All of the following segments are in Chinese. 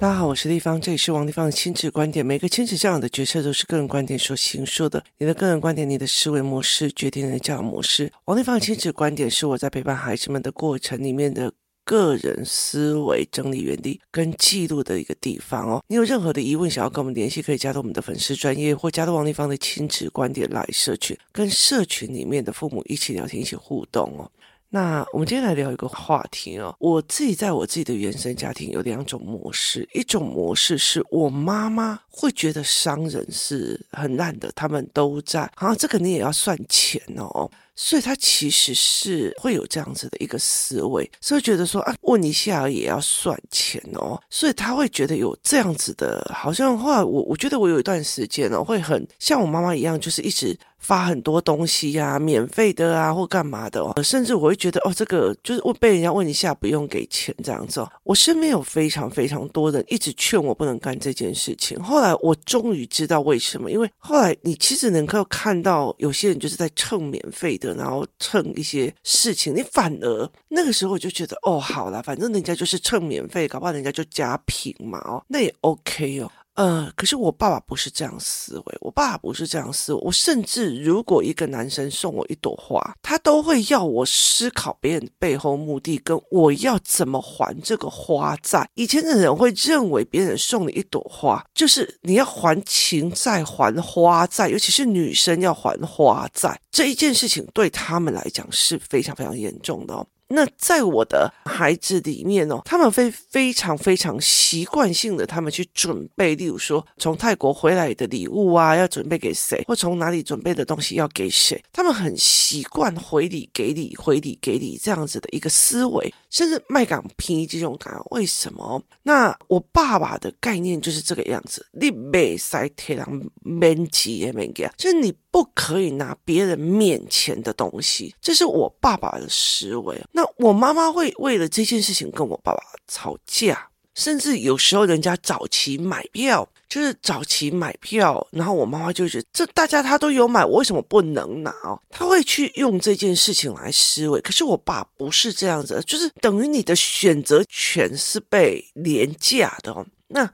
大家好，我是丽芳，这里是王丽芳的亲子观点。每个亲子教养的决策都是个人观点所形塑的。你的个人观点，你的思维模式决定你的教养模式。王丽芳的亲子观点是我在陪伴孩子们的过程里面的个人思维整理原地跟记录的一个地方哦。你有任何的疑问想要跟我们联系，可以加入我们的粉丝专业或加入王丽芳的亲子观点来社群，跟社群里面的父母一起聊天，一起互动哦。那我们今天来聊一个话题哦。我自己在我自己的原生家庭有两种模式，一种模式是我妈妈会觉得商人是很烂的，他们都在，好像这肯定也要算钱哦。所以他其实是会有这样子的一个思维，所以觉得说啊，问一下也要算钱哦，所以他会觉得有这样子的，好像后来我我觉得我有一段时间哦，会很像我妈妈一样，就是一直发很多东西呀、免费的啊或干嘛的哦，甚至我会觉得哦，这个就是问被人家问一下不用给钱这样子哦。我身边有非常非常多人一直劝我不能干这件事情，后来我终于知道为什么，因为后来你其实能够看到有些人就是在蹭免费的。然后蹭一些事情，你反而那个时候我就觉得哦，好啦，反正人家就是蹭免费，搞不好人家就加评嘛，哦，那也 OK 哦。呃，可是我爸爸不是这样思维，我爸爸不是这样思维。我甚至如果一个男生送我一朵花，他都会要我思考别人背后目的，跟我要怎么还这个花债。以前的人会认为别人送你一朵花，就是你要还情债、还花债，尤其是女生要还花债，这一件事情对他们来讲是非常非常严重的哦。那在我的孩子里面哦，他们会非常非常习惯性的，他们去准备，例如说从泰国回来的礼物啊，要准备给谁，或从哪里准备的东西要给谁，他们很习惯回礼给礼，回礼给礼这样子的一个思维，甚至卖港批这种感，为什么？那我爸爸的概念就是这个样子，你没塞铁狼免钱也免给，就是你不可以拿别人面前的东西，这是我爸爸的思维。那我妈妈会为了这件事情跟我爸爸吵架，甚至有时候人家早期买票，就是早期买票，然后我妈妈就觉得这大家他都有买，我为什么不能拿？他会去用这件事情来思维。可是我爸不是这样子，就是等于你的选择权是被廉价的哦。那。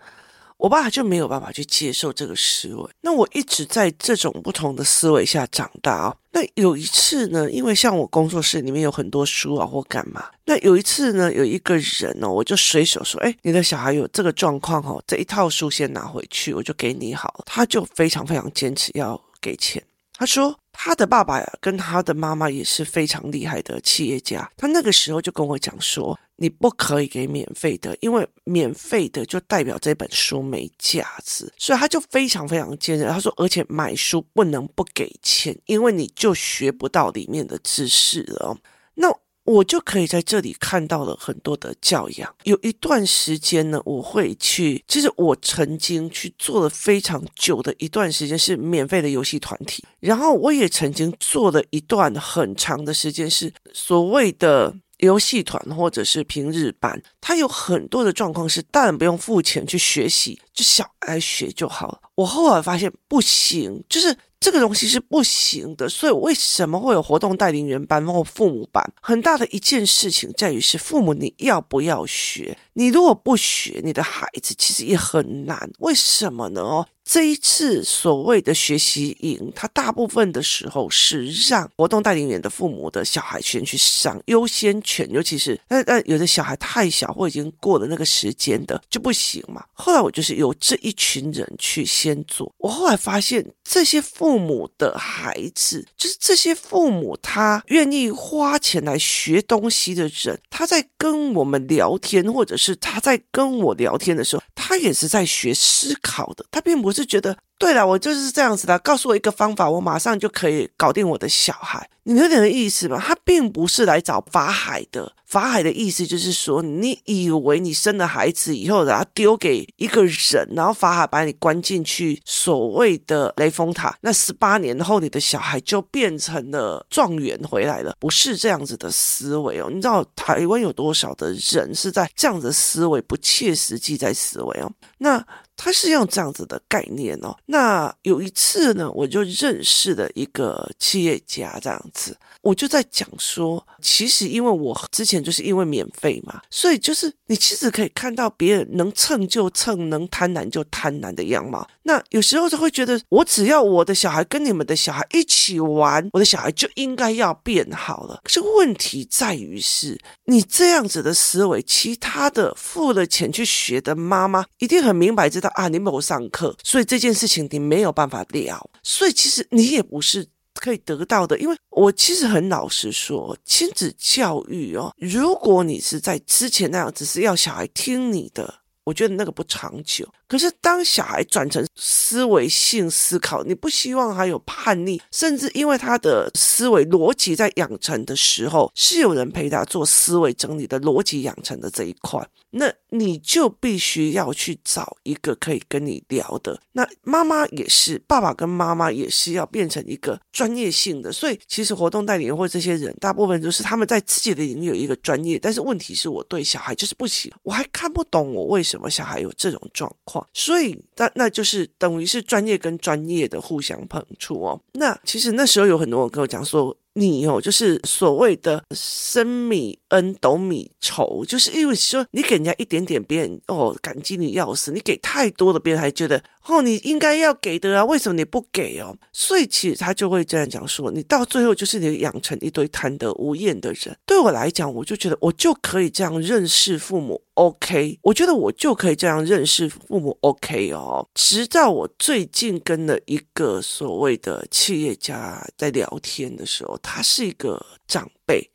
我爸就没有办法去接受这个思维，那我一直在这种不同的思维下长大啊。那有一次呢，因为像我工作室里面有很多书啊，或干嘛。那有一次呢，有一个人哦，我就随手说：“哎，你的小孩有这个状况哦，这一套书先拿回去，我就给你好。”他就非常非常坚持要给钱。他说他的爸爸跟他的妈妈也是非常厉害的企业家。他那个时候就跟我讲说。你不可以给免费的，因为免费的就代表这本书没价值，所以他就非常非常坚韧。他说，而且买书不能不给钱，因为你就学不到里面的知识了。那我就可以在这里看到了很多的教养。有一段时间呢，我会去，其实我曾经去做了非常久的一段时间是免费的游戏团体，然后我也曾经做了一段很长的时间是所谓的。游戏团或者是平日班，他有很多的状况是大人不用付钱去学习，就小孩学就好了。我后来发现不行，就是这个东西是不行的。所以为什么会有活动带领员班或父母班？很大的一件事情在于是父母你要不要学？你如果不学，你的孩子其实也很难。为什么呢？哦。这一次所谓的学习营，它大部分的时候是让活动带领员的父母的小孩先去上优先权，尤其是那那有的小孩太小或已经过了那个时间的就不行嘛。后来我就是由这一群人去先做，我后来发现这些父母的孩子，就是这些父母他愿意花钱来学东西的人，他在跟我们聊天，或者是他在跟我聊天的时候，他也是在学思考的，他并不是觉得。对了，我就是这样子的。告诉我一个方法，我马上就可以搞定我的小孩。你有点意思吧？他并不是来找法海的。法海的意思就是说，你以为你生了孩子以后，然后丢给一个人，然后法海把你关进去所谓的雷峰塔，那十八年后你的小孩就变成了状元回来了？不是这样子的思维哦。你知道台湾有多少的人是在这样子的思维，不切实际在思维哦？那。他是用这样子的概念哦。那有一次呢，我就认识了一个企业家，这样子，我就在讲说，其实因为我之前就是因为免费嘛，所以就是你其实可以看到别人能蹭就蹭，能贪婪就贪婪的样貌。那有时候就会觉得，我只要我的小孩跟你们的小孩一起玩，我的小孩就应该要变好了。可是问题在于是，你这样子的思维，其他的付了钱去学的妈妈一定很明白知道啊，你没有上课，所以这件事情你没有办法聊。所以其实你也不是。可以得到的，因为我其实很老实说，亲子教育哦，如果你是在之前那样，只是要小孩听你的，我觉得那个不长久。可是当小孩转成思维性思考，你不希望他有叛逆，甚至因为他的思维逻辑在养成的时候，是有人陪他做思维整理的逻辑养成的这一块。那你就必须要去找一个可以跟你聊的。那妈妈也是，爸爸跟妈妈也是要变成一个专业性的。所以其实活动代理人或这些人，大部分都是他们在自己的领域有一个专业。但是问题是我对小孩就是不行，我还看不懂我为什么小孩有这种状况。所以那那就是等于是专业跟专业的互相碰触哦。那其实那时候有很多人跟我讲说。你哦，就是所谓的升米恩，斗米仇，就是因为说你给人家一点点，别人哦感激你要死；你给太多了，别人还觉得哦你应该要给的啊，为什么你不给哦？所以其实他就会这样讲说，你到最后就是你养成一堆贪得无厌的人。对我来讲，我就觉得我就可以这样认识父母。OK，我觉得我就可以这样认识父母。OK 哦，直到我最近跟了一个所谓的企业家在聊天的时候，他是一个长辈，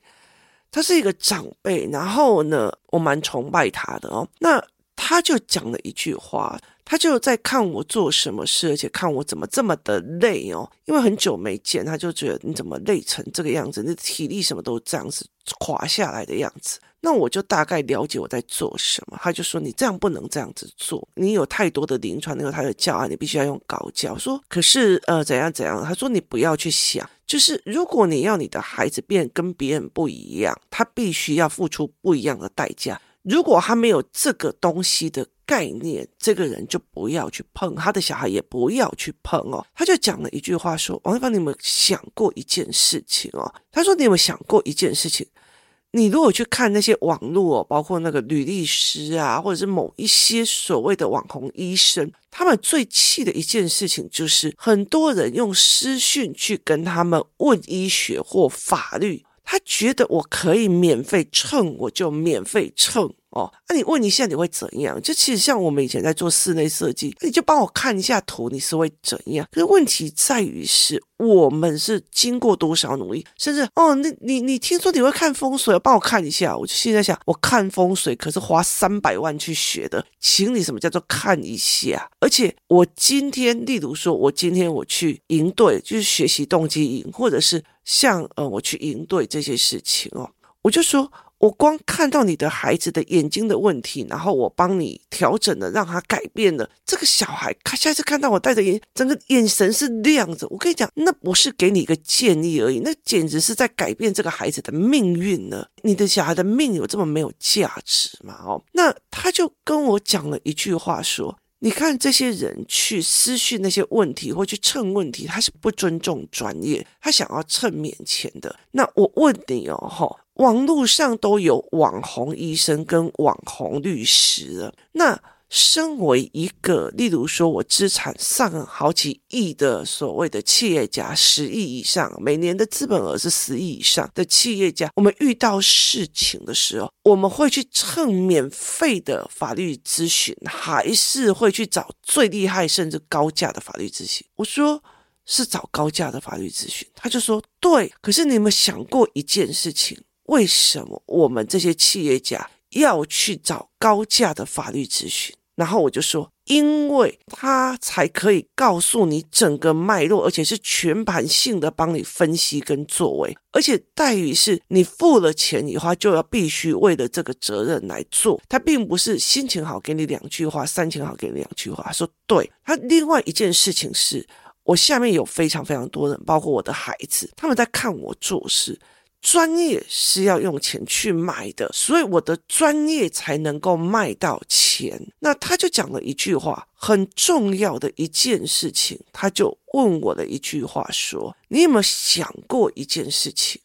他是一个长辈，然后呢，我蛮崇拜他的哦。那他就讲了一句话，他就在看我做什么事，而且看我怎么这么的累哦，因为很久没见，他就觉得你怎么累成这个样子，你的体力什么都这样子垮下来的样子。那我就大概了解我在做什么，他就说，你这样不能这样子做，你有太多的临床，那个他的教案，你必须要用高教。说可是呃怎样怎样，他说你不要去想，就是如果你要你的孩子变跟别人不一样，他必须要付出不一样的代价。如果他没有这个东西的概念，这个人就不要去碰，他的小孩也不要去碰哦。他就讲了一句话说，王一芳，你有没有想过一件事情哦？他说你有没有想过一件事情？你如果去看那些网络哦，包括那个吕律师啊，或者是某一些所谓的网红医生，他们最气的一件事情就是，很多人用私讯去跟他们问医学或法律，他觉得我可以免费蹭，我就免费蹭。哦，那、你问一下你会怎样？就其实像我们以前在做室内设计，你就帮我看一下图，你是会怎样？可是问题在于是我们是经过多少努力，甚至哦，那你你听说你会看风水，帮我看一下。我就现在想，我看风水可是花三百万去学的，请你什么叫做看一下？而且我今天，例如说，我今天我去营队，就是学习动机营，或者是像呃我去营队这些事情哦，我就说。我光看到你的孩子的眼睛的问题，然后我帮你调整了，让他改变了。这个小孩，他下次看到我戴着眼，整个眼神是亮着。我跟你讲，那不是给你一个建议而已，那简直是在改变这个孩子的命运了。你的小孩的命有这么没有价值吗？哦，那他就跟我讲了一句话，说：“你看这些人去私讯那些问题，或去蹭问题，他是不尊重专业，他想要蹭免钱的。那我问你哦，哈。”网络上都有网红医生跟网红律师了。那身为一个，例如说我资产上好几亿的所谓的企业家，十亿以上，每年的资本额是十亿以上的企业家，我们遇到事情的时候，我们会去蹭免费的法律咨询，还是会去找最厉害甚至高价的法律咨询？我说是找高价的法律咨询，他就说对。可是你有没有想过一件事情？为什么我们这些企业家要去找高价的法律咨询？然后我就说，因为他才可以告诉你整个脉络，而且是全盘性的帮你分析跟作为，而且待遇是你付了钱以后就要必须为了这个责任来做。他并不是心情好给你两句话，心情好给你两句话。说对。他另外一件事情是我下面有非常非常多人，包括我的孩子，他们在看我做事。专业是要用钱去买的，所以我的专业才能够卖到钱。那他就讲了一句话，很重要的一件事情，他就问我的一句话说：“你有没有想过一件事情？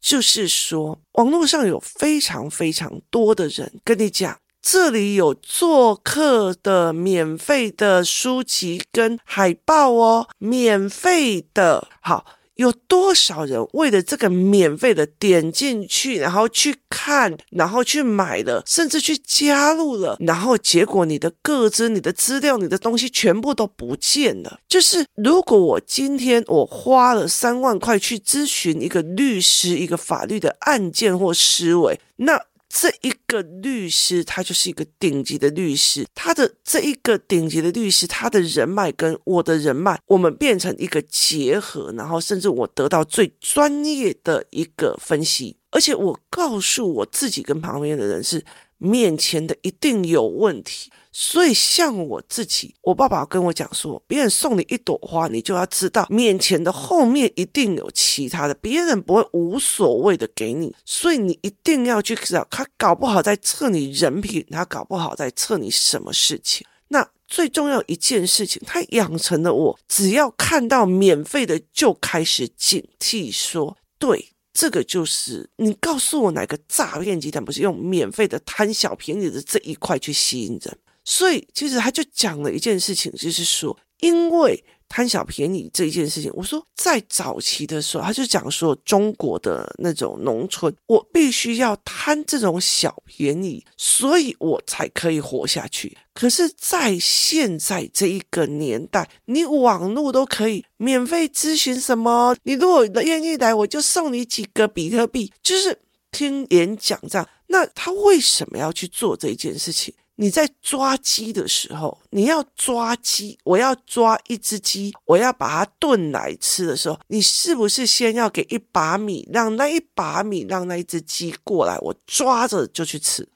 就是说，网络上有非常非常多的人跟你讲，这里有做客的免费的书籍跟海报哦，免费的，好。有多少人为了这个免费的点进去，然后去看，然后去买了，甚至去加入了，然后结果你的个资、你的资料、你的东西全部都不见了。就是如果我今天我花了三万块去咨询一个律师，一个法律的案件或思维，那。这一个律师，他就是一个顶级的律师。他的这一个顶级的律师，他的人脉跟我的人脉，我们变成一个结合，然后甚至我得到最专业的一个分析，而且我告诉我自己跟旁边的人是面前的一定有问题。所以，像我自己，我爸爸跟我讲说，别人送你一朵花，你就要知道面前的后面一定有其他的，别人不会无所谓的给你，所以你一定要去知道，他搞不好在测你人品，他搞不好在测你什么事情。那最重要一件事情，他养成了我，只要看到免费的就开始警惕说，说对，这个就是你告诉我哪个诈骗集团不是用免费的贪小便宜的这一块去吸引人。所以，其实他就讲了一件事情，就是说，因为贪小便宜这一件事情，我说在早期的时候，他就讲说，中国的那种农村，我必须要贪这种小便宜，所以我才可以活下去。可是，在现在这一个年代，你网络都可以免费咨询什么，你如果愿意来，我就送你几个比特币，就是听演讲这样。那他为什么要去做这一件事情？你在抓鸡的时候，你要抓鸡，我要抓一只鸡，我要把它炖来吃的时候，你是不是先要给一把米，让那一把米，让那一只鸡过来，我抓着就去吃？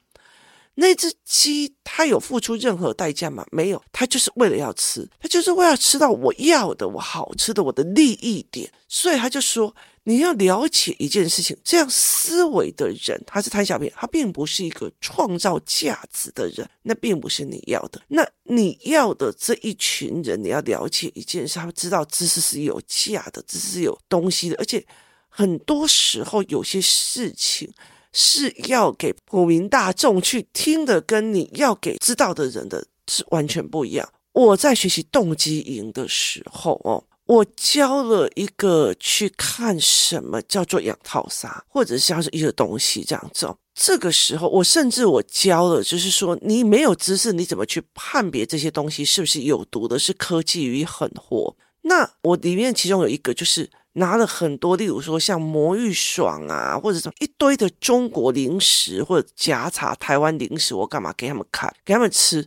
那只鸡它有付出任何代价吗？没有，它就是为了要吃，它就是为了吃到我要的、我好吃的、我的利益点，所以他就说。你要了解一件事情，这样思维的人，他是贪小便宜，他并不是一个创造价值的人，那并不是你要的。那你要的这一群人，你要了解一件事，他们知道知识是有价的，知识是有东西的，而且很多时候有些事情是要给普民大众去听的，跟你要给知道的人的是完全不一样。我在学习动机营的时候，哦。我教了一个去看什么叫做养套杀，或者像是一个东西这样子。这个时候，我甚至我教了，就是说你没有知识，你怎么去判别这些东西是不是有毒的？是科技与狠活。那我里面其中有一个，就是拿了很多，例如说像魔芋爽啊，或者什么一堆的中国零食，或者夹杂台湾零食，我干嘛给他们看，给他们吃？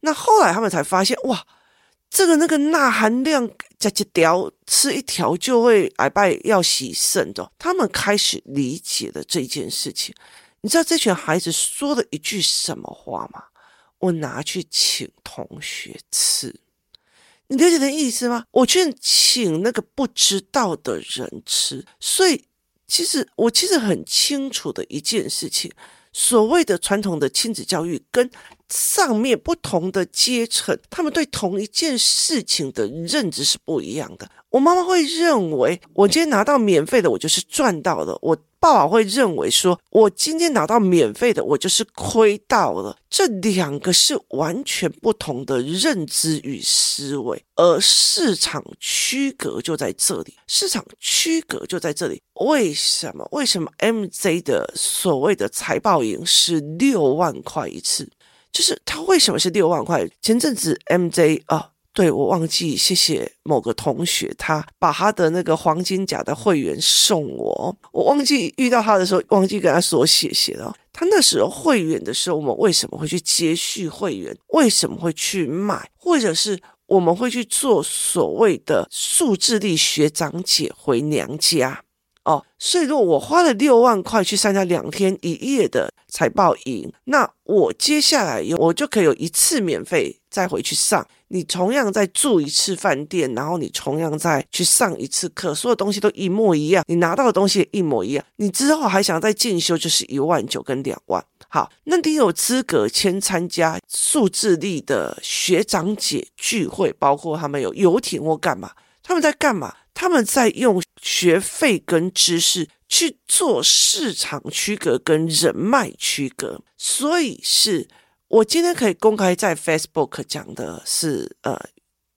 那后来他们才发现，哇！这个那个钠含量，加一条吃一条就会癌败要洗肾的。他们开始理解了这件事情。你知道这群孩子说了一句什么话吗？我拿去请同学吃。你了解的意思吗？我去请那个不知道的人吃。所以，其实我其实很清楚的一件事情。所谓的传统的亲子教育，跟上面不同的阶层，他们对同一件事情的认知是不一样的。我妈妈会认为，我今天拿到免费的，我就是赚到了；我爸爸会认为说，我今天拿到免费的，我就是亏到了。这两个是完全不同的认知与思维，而市场区隔就在这里。市场区隔就在这里。为什么？为什么 MJ 的所谓的财报营是六万块一次？就是他为什么是六万块？前阵子 MJ 啊。对，我忘记谢谢某个同学，他把他的那个黄金甲的会员送我。我忘记遇到他的时候，忘记跟他说谢谢了。他那时候会员的时候，我们为什么会去接续会员？为什么会去买？或者是我们会去做所谓的数字力学长姐回娘家？哦，所以如果我花了六万块去参加两天一夜的财报营，那我接下来有我就可以有一次免费再回去上。你同样再住一次饭店，然后你同样再去上一次课，所有东西都一模一样，你拿到的东西一模一样。你之后还想再进修，就是一万九跟两万。好，那你有资格先参加数字力的学长姐聚会，包括他们有游艇或干嘛？他们在干嘛？他们在用学费跟知识去做市场区隔跟人脉区隔，所以是我今天可以公开在 Facebook 讲的是呃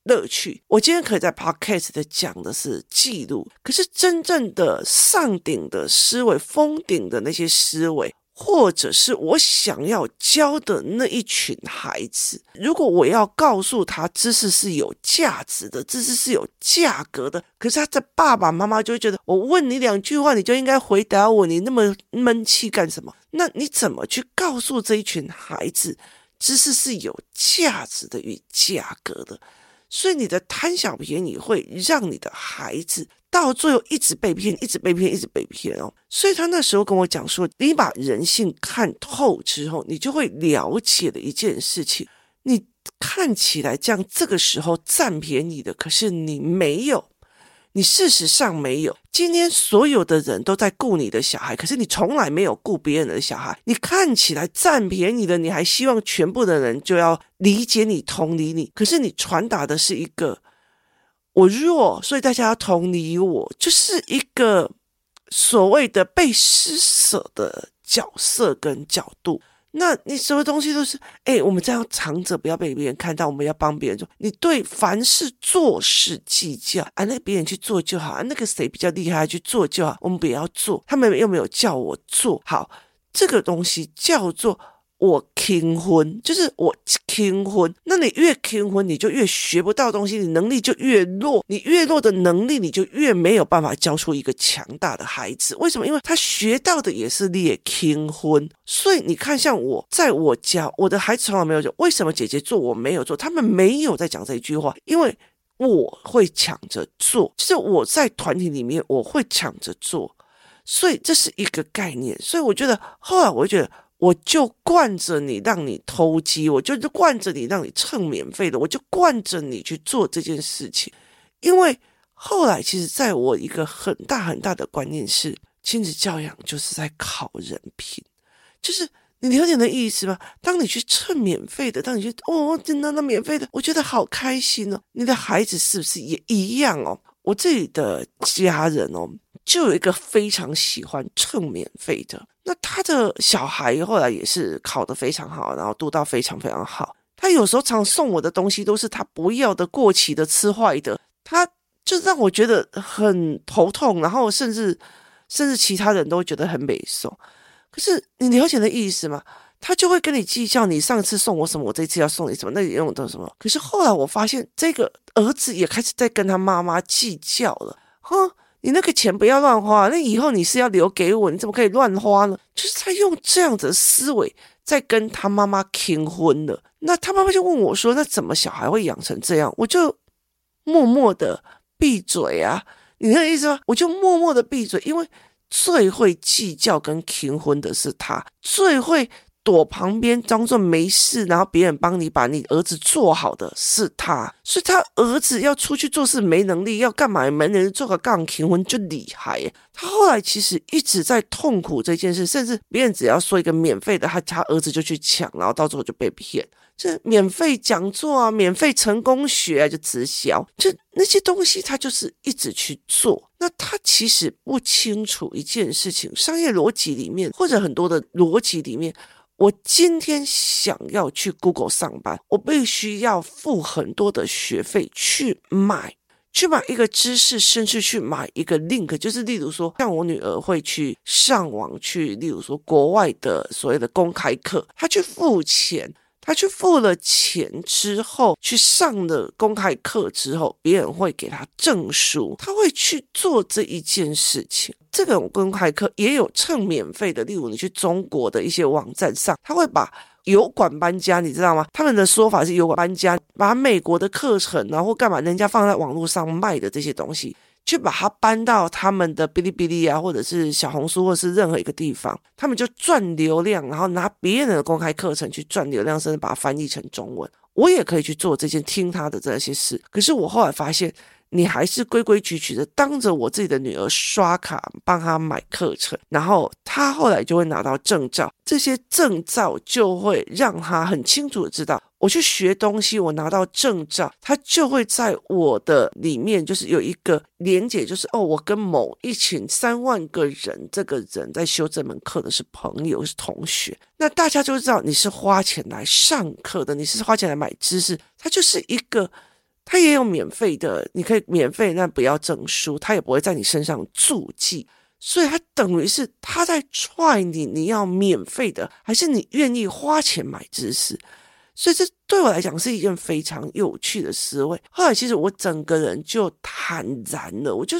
乐趣，我今天可以在 Podcast 的讲的是记录，可是真正的上顶的思维、封顶的那些思维。或者是我想要教的那一群孩子，如果我要告诉他知识是有价值的，知识是有价格的，可是他的爸爸妈妈就会觉得，我问你两句话，你就应该回答我，你那么闷气干什么？那你怎么去告诉这一群孩子，知识是有价值的与价格的？所以你的贪小便宜会让你的孩子。到最后一直被骗，一直被骗，一直被骗哦。所以他那时候跟我讲说，你把人性看透之后，你就会了解的一件事情。你看起来这样，这个时候占便宜的，可是你没有，你事实上没有。今天所有的人都在顾你的小孩，可是你从来没有顾别人的小孩。你看起来占便宜的，你还希望全部的人就要理解你、同理你，可是你传达的是一个。我弱，所以大家要同理我，就是一个所谓的被施舍的角色跟角度。那你什么东西都是，哎，我们这样藏着，不要被别人看到。我们要帮别人做，你对凡事做事计较啊，那个别人去做就好啊，那个谁比较厉害去做就好，我们不要做。他们又没有叫我做好，这个东西叫做。我轻婚，就是我轻婚。那你越轻婚，你就越学不到东西，你能力就越弱。你越弱的能力，你就越没有办法教出一个强大的孩子。为什么？因为他学到的也是列轻婚。所以你看，像我在我家，我的孩子从来没有讲为什么姐姐做我没有做，他们没有在讲这一句话，因为我会抢着做。就是我在团体里面，我会抢着做，所以这是一个概念。所以我觉得，后来我就觉得。我就惯着你，让你偷鸡；我就惯着你，让你蹭免费的；我就惯着你去做这件事情。因为后来，其实在我一个很大很大的观念是，亲子教养就是在考人品，就是你了解的意思吗？当你去蹭免费的，当你去哦，真的那免费的，我觉得好开心哦。你的孩子是不是也一样哦？我自己的家人哦，就有一个非常喜欢蹭免费的。那他的小孩后来也是考得非常好，然后读到非常非常好。他有时候常送我的东西都是他不要的、过期的、吃坏的，他就让我觉得很头痛，然后甚至甚至其他人都觉得很美送。可是你了解的意思吗？他就会跟你计较，你上次送我什么，我这次要送你什么，那你用的什么？可是后来我发现，这个儿子也开始在跟他妈妈计较了，哼。你那个钱不要乱花，那以后你是要留给我，你怎么可以乱花呢？就是他用这样子的思维在跟他妈妈倾婚了。那他妈妈就问我说：“那怎么小孩会养成这样？”我就默默的闭嘴啊，你那个意思吗？我就默默的闭嘴，因为最会计较跟倾婚的是他，最会。躲旁边装作没事，然后别人帮你把你儿子做好的是他，所以他儿子要出去做事没能力，要干嘛没能力做个杠结婚就厉害。他后来其实一直在痛苦这件事，甚至别人只要说一个免费的，他他儿子就去抢，然后到最后就被骗。这免费讲座啊，免费成功学啊，就直销，就那些东西他就是一直去做。那他其实不清楚一件事情，商业逻辑里面或者很多的逻辑里面。我今天想要去 Google 上班，我必须要付很多的学费去买，去买一个知识，甚至去买一个 link，就是例如说，像我女儿会去上网去，例如说国外的所谓的公开课，她去付钱。他去付了钱之后，去上了公开课之后，别人会给他证书，他会去做这一件事情。这个公开课也有蹭免费的，例如你去中国的一些网站上，他会把油管搬家，你知道吗？他们的说法是油管搬家，把美国的课程，然后干嘛，人家放在网络上卖的这些东西。去把它搬到他们的哔哩哔哩啊，或者是小红书，或者是任何一个地方，他们就赚流量，然后拿别人的公开课程去赚流量，甚至把它翻译成中文。我也可以去做这件，听他的这些事。可是我后来发现，你还是规规矩矩的当着我自己的女儿刷卡帮她买课程，然后她后来就会拿到证照，这些证照就会让她很清楚的知道。我去学东西，我拿到证照，他就会在我的里面，就是有一个连接，就是哦，我跟某一群三万个人，这个人在修这门课的是朋友，是同学，那大家就知道你是花钱来上课的，你是花钱来买知识，它就是一个，他也有免费的，你可以免费，但不要证书，他也不会在你身上注记，所以他等于是他在踹你，你要免费的，还是你愿意花钱买知识？所以这对我来讲是一件非常有趣的思维。后来其实我整个人就坦然了，我就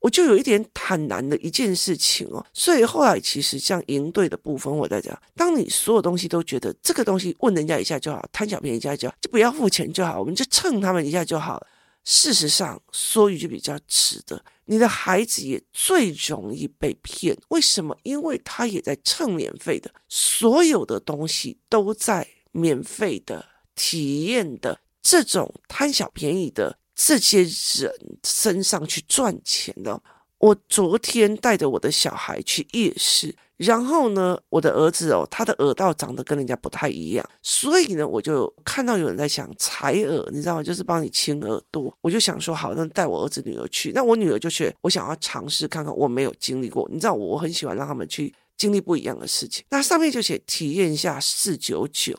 我就有一点坦然的一件事情哦。所以后来其实像营队的部分，我在讲，当你所有东西都觉得这个东西问人家一下就好，贪小便宜一下就好，就不要付钱就好，我们就蹭他们一下就好了。事实上说一句比较直的，你的孩子也最容易被骗。为什么？因为他也在蹭免费的，所有的东西都在。免费的体验的这种贪小便宜的这些人身上去赚钱的。我昨天带着我的小孩去夜市，然后呢，我的儿子哦，他的耳道长得跟人家不太一样，所以呢，我就看到有人在想采耳，你知道吗？就是帮你清耳朵。我就想说，好，那带我儿子女儿去。那我女儿就觉得，我想要尝试看看，我没有经历过。你知道，我很喜欢让他们去经历不一样的事情。那上面就写体验一下四九九。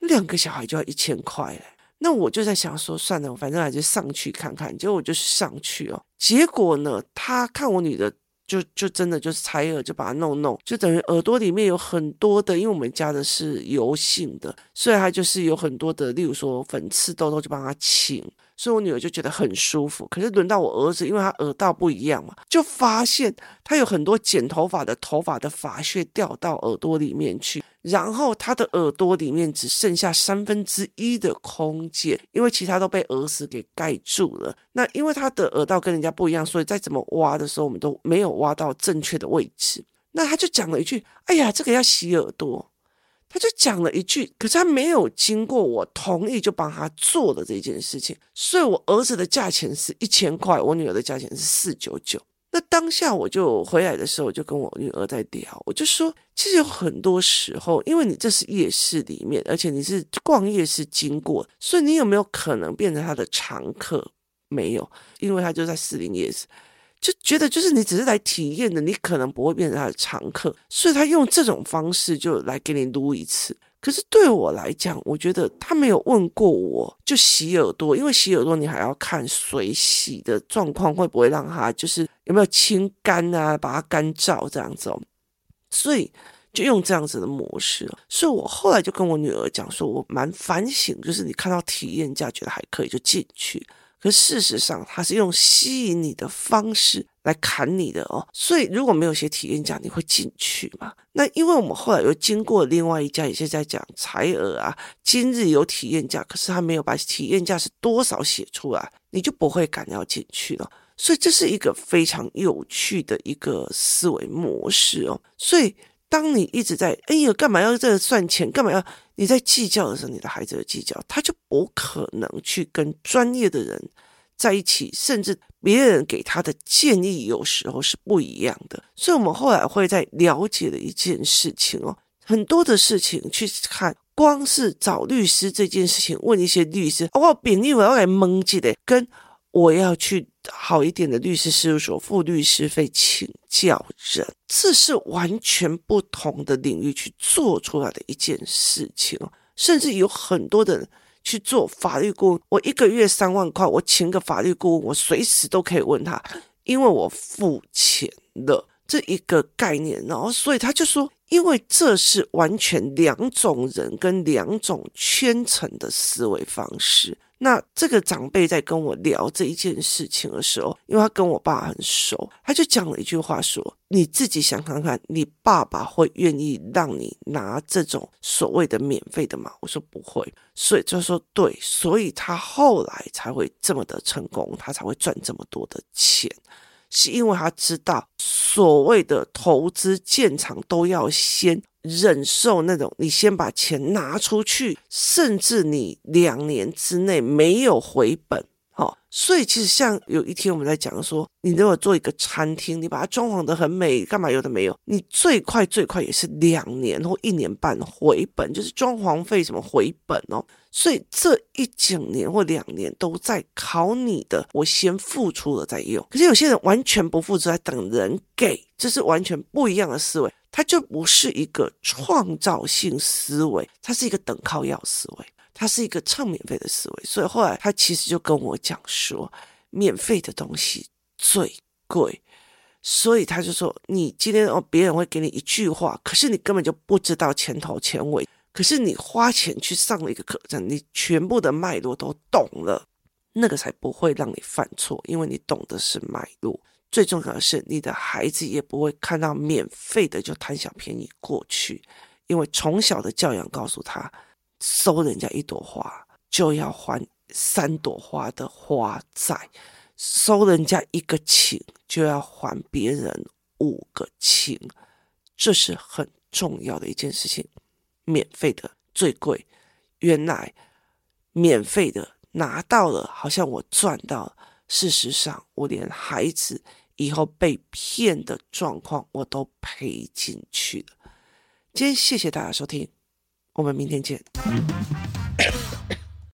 两个小孩就要一千块嘞，那我就在想说，算了，我反正还是上去看看。结果我就上去哦，结果呢，他看我女的，就就真的就是拆耳，就把它弄弄，就等于耳朵里面有很多的，因为我们家的是油性的，所以它就是有很多的，例如说粉刺痘痘，就帮他清。所以我女儿就觉得很舒服，可是轮到我儿子，因为他耳道不一样嘛，就发现他有很多剪头发的头发的发屑掉到耳朵里面去，然后他的耳朵里面只剩下三分之一的空间，因为其他都被耳屎给盖住了。那因为他的耳道跟人家不一样，所以再怎么挖的时候，我们都没有挖到正确的位置。那他就讲了一句：“哎呀，这个要洗耳朵。”他就讲了一句，可是他没有经过我同意就帮他做了这件事情，所以我儿子的价钱是一千块，我女儿的价钱是四九九。那当下我就回来的时候，我就跟我女儿在聊，我就说，其实有很多时候，因为你这是夜市里面，而且你是逛夜市经过，所以你有没有可能变成他的常客？没有，因为他就在士林夜市。就觉得就是你只是来体验的，你可能不会变成他的常客，所以他用这种方式就来给你撸一次。可是对我来讲，我觉得他没有问过我就洗耳朵，因为洗耳朵你还要看水洗的状况会不会让他就是有没有清干啊，把它干燥这样子哦。所以就用这样子的模式。所以我后来就跟我女儿讲说，我蛮反省，就是你看到体验价觉得还可以就进去。可事实上，他是用吸引你的方式来砍你的哦。所以如果没有写体验价，你会进去吗？那因为我们后来又经过另外一家，也是在讲采耳啊。今日有体验价，可是他没有把体验价是多少写出来，你就不会敢要进去了。所以这是一个非常有趣的一个思维模式哦。所以。当你一直在哎呦，干嘛要这个算钱？干嘛要你在计较的时候，你的孩子计较，他就不可能去跟专业的人在一起，甚至别人给他的建议有时候是不一样的。所以，我们后来会在了解的一件事情哦，很多的事情去看，光是找律师这件事情，问一些律师，我朋友我要来蒙记的，跟我要去。好一点的律师事务所付律师费请教人，这是完全不同的领域去做出来的一件事情哦。甚至有很多的人去做法律顾问，我一个月三万块，我请个法律顾问，我随时都可以问他，因为我付钱了这一个概念。然后，所以他就说，因为这是完全两种人跟两种圈层的思维方式。那这个长辈在跟我聊这一件事情的时候，因为他跟我爸很熟，他就讲了一句话说：“你自己想看看，你爸爸会愿意让你拿这种所谓的免费的吗？”我说不会，所以就说对，所以他后来才会这么的成功，他才会赚这么多的钱，是因为他知道所谓的投资建厂都要先。忍受那种，你先把钱拿出去，甚至你两年之内没有回本，所以其实像有一天我们在讲说，你如果做一个餐厅，你把它装潢的很美，干嘛有的没有，你最快最快也是两年或一年半回本，就是装潢费什么回本哦。所以这一整年或两年都在考你的，我先付出了再用。可是有些人完全不付出，在等人给，这是完全不一样的思维。它就不是一个创造性思维，它是一个等靠要思维，它是一个蹭免费的思维。所以后来他其实就跟我讲说，免费的东西最贵。所以他就说，你今天哦，别人会给你一句话，可是你根本就不知道前头前尾。可是你花钱去上了一个课程，你全部的脉络都懂了，那个才不会让你犯错，因为你懂的是脉络。最重要的是，你的孩子也不会看到免费的就贪小便宜过去，因为从小的教养告诉他，收人家一朵花就要还三朵花的花债，收人家一个情就要还别人五个情，这是很重要的一件事情。免费的最贵，原来免费的拿到了，好像我赚到了。事实上，我连孩子以后被骗的状况我都赔进去了。今天谢谢大家收听，我们明天见。